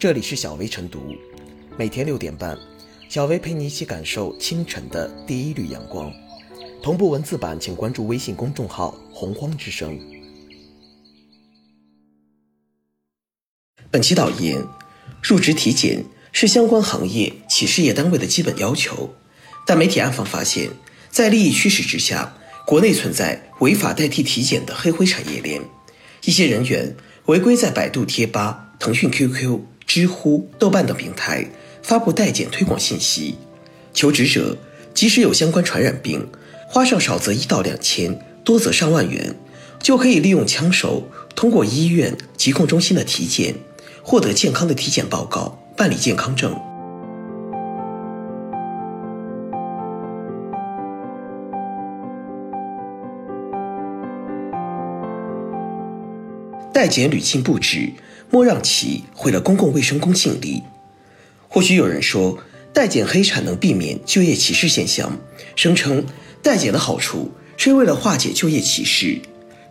这里是小薇晨读，每天六点半，小薇陪你一起感受清晨的第一缕阳光。同步文字版，请关注微信公众号“洪荒之声”。本期导言：入职体检是相关行业企事业单位的基本要求，但媒体暗访发现，在利益驱使之下，国内存在违法代替体检的黑灰产业链，一些人员违规在百度贴吧、腾讯 QQ。知乎、豆瓣等平台发布代检推广信息，求职者即使有相关传染病，花上少则一到两千，多则上万元，就可以利用枪手通过医院疾控中心的体检，获得健康的体检报告，办理健康证。代检屡禁不止。莫让其毁了公共卫生公信力。或许有人说，代检黑产能避免就业歧视现象，声称代检的好处是为了化解就业歧视。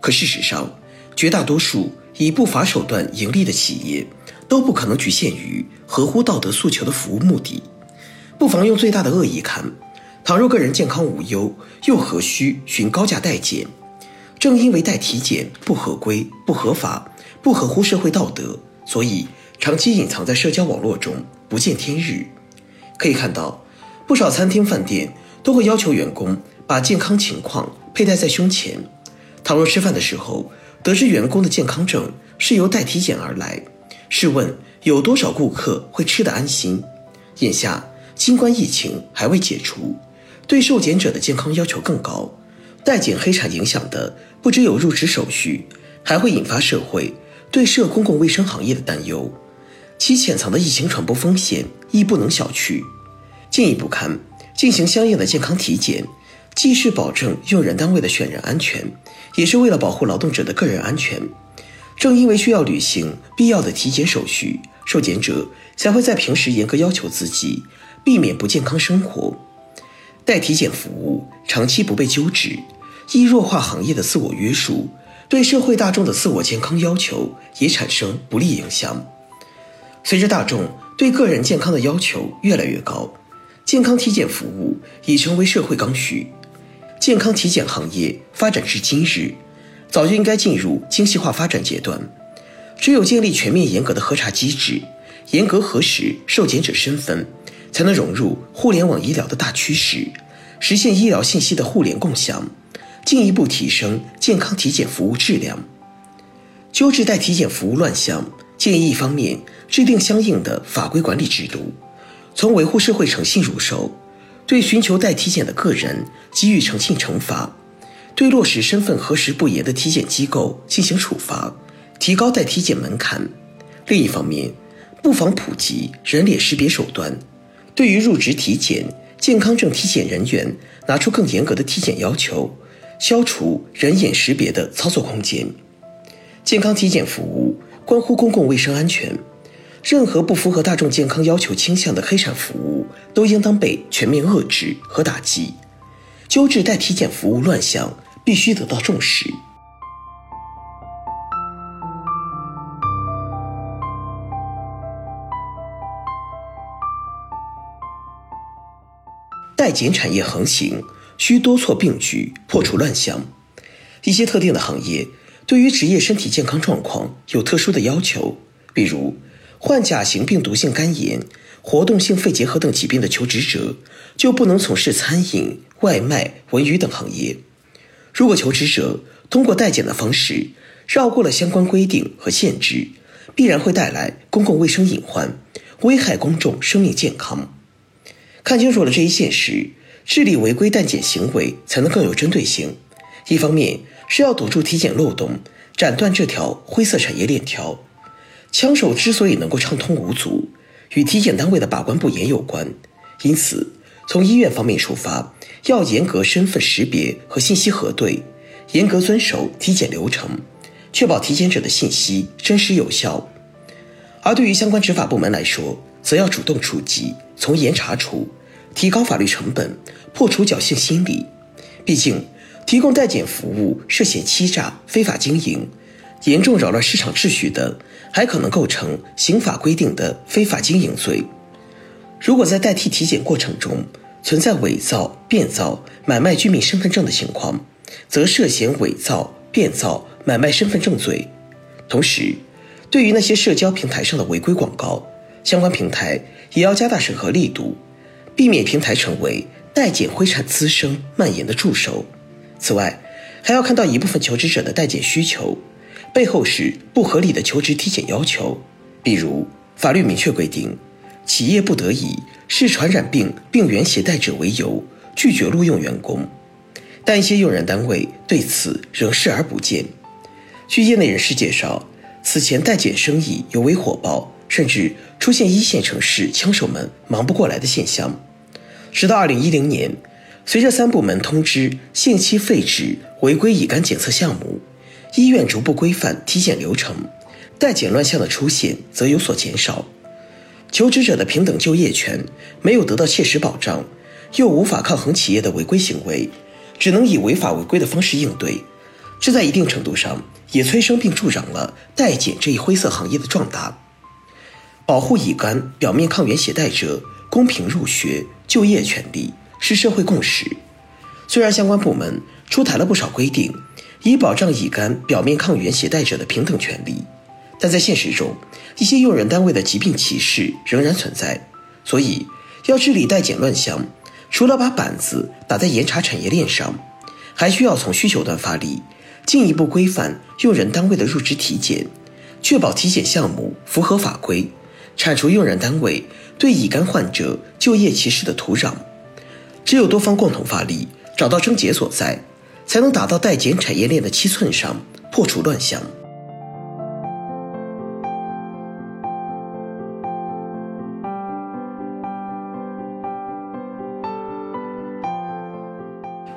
可事实上，绝大多数以不法手段盈利的企业，都不可能局限于合乎道德诉求的服务目的。不妨用最大的恶意看：倘若个人健康无忧，又何须寻高价代检？正因为代体检不合规、不合法。不合乎社会道德，所以长期隐藏在社交网络中，不见天日。可以看到，不少餐厅、饭店都会要求员工把健康情况佩戴在胸前。倘若吃饭的时候得知员工的健康证是由代体检而来，试问有多少顾客会吃得安心？眼下新冠疫情还未解除，对受检者的健康要求更高，代检黑产影响的不只有入职手续，还会引发社会。对涉公共卫生行业的担忧，其潜藏的疫情传播风险亦不能小觑。进一步看，进行相应的健康体检，既是保证用人单位的选人安全，也是为了保护劳动者的个人安全。正因为需要履行必要的体检手续，受检者才会在平时严格要求自己，避免不健康生活。代体检服务长期不被纠治，易弱化行业的自我约束。对社会大众的自我健康要求也产生不利影响。随着大众对个人健康的要求越来越高，健康体检服务已成为社会刚需。健康体检行业发展至今日，早就应该进入精细化发展阶段。只有建立全面严格的核查机制，严格核实受检者身份，才能融入互联网医疗的大趋势，实现医疗信息的互联共享。进一步提升健康体检服务质量，纠治代体检服务乱象。建议一方面制定相应的法规管理制度，从维护社会诚信入手，对寻求代体检的个人给予诚信惩罚，对落实身份核实不严的体检机构进行处罚，提高代体检门槛。另一方面，不妨普及人脸识别手段，对于入职体检、健康证体检人员，拿出更严格的体检要求。消除人眼识别的操作空间。健康体检服务关乎公共卫生安全，任何不符合大众健康要求倾向的黑产服务都应当被全面遏制和打击。纠治代体检服务乱象必须得到重视。代检产业横行。需多措并举，破除乱象。一些特定的行业对于职业身体健康状况有特殊的要求，比如患甲型病毒性肝炎、活动性肺结核等疾病的求职者就不能从事餐饮、外卖、文娱等行业。如果求职者通过代检的方式绕过了相关规定和限制，必然会带来公共卫生隐患，危害公众生命健康。看清楚了这一现实。治理违规代检行为才能更有针对性。一方面是要堵住体检漏洞，斩断这条灰色产业链条。枪手之所以能够畅通无阻，与体检单位的把关不严有关。因此，从医院方面出发，要严格身份识别和信息核对，严格遵守体检流程，确保体检者的信息真实有效。而对于相关执法部门来说，则要主动出击，从严查处。提高法律成本，破除侥幸心理。毕竟，提供代检服务涉嫌欺诈、非法经营，严重扰乱市场秩序的，还可能构成刑法规定的非法经营罪。如果在代替体检过程中存在伪造、变造、买卖居民身份证的情况，则涉嫌伪造、变造、买卖身份证罪。同时，对于那些社交平台上的违规广告，相关平台也要加大审核力度，避免平台成为代检灰产滋生蔓延的助手。此外，还要看到一部分求职者的代检需求。背后是不合理的求职体检要求，比如法律明确规定，企业不得以视传染病病原携带者为由拒绝录用员工，但一些用人单位对此仍视而不见。据业内人士介绍，此前代检生意尤为火爆，甚至出现一线城市枪手们忙不过来的现象。直到二零一零年，随着三部门通知限期废止违规乙肝检测项目。医院逐步规范体检流程，代检乱象的出现则有所减少。求职者的平等就业权没有得到切实保障，又无法抗衡企业的违规行为，只能以违法违规的方式应对。这在一定程度上也催生并助长了代检这一灰色行业的壮大。保护乙肝表面抗原携带者公平入学就业权利是社会共识。虽然相关部门出台了不少规定。以保障乙肝表面抗原携带者的平等权利，但在现实中，一些用人单位的疾病歧视仍然存在。所以，要治理代检乱象，除了把板子打在严查产业链上，还需要从需求端发力，进一步规范用人单位的入职体检，确保体检项目符合法规，铲除用人单位对乙肝患者就业歧视的土壤。只有多方共同发力，找到症结所在。才能打到代检产业链的七寸上，破除乱象。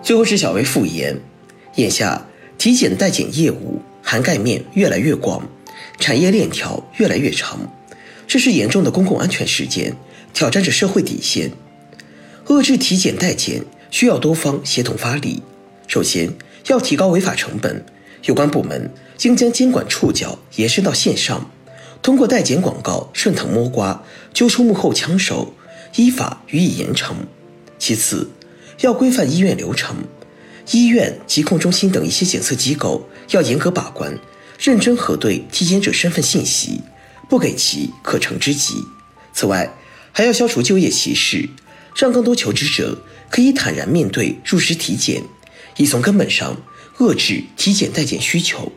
最后是小薇复言，眼下体检代检业务涵盖面越来越广，产业链条越来越长，这是严重的公共安全事件，挑战着社会底线。遏制体检代检需要多方协同发力。首先，要提高违法成本，有关部门应将监管触角延伸到线上，通过代检广告顺藤摸瓜，揪出幕后枪手，依法予以严惩。其次，要规范医院流程，医院、疾控中心等一些检测机构要严格把关，认真核对体检者身份信息，不给其可乘之机。此外，还要消除就业歧视，让更多求职者可以坦然面对入职体检。以从根本上遏制体检代检需求。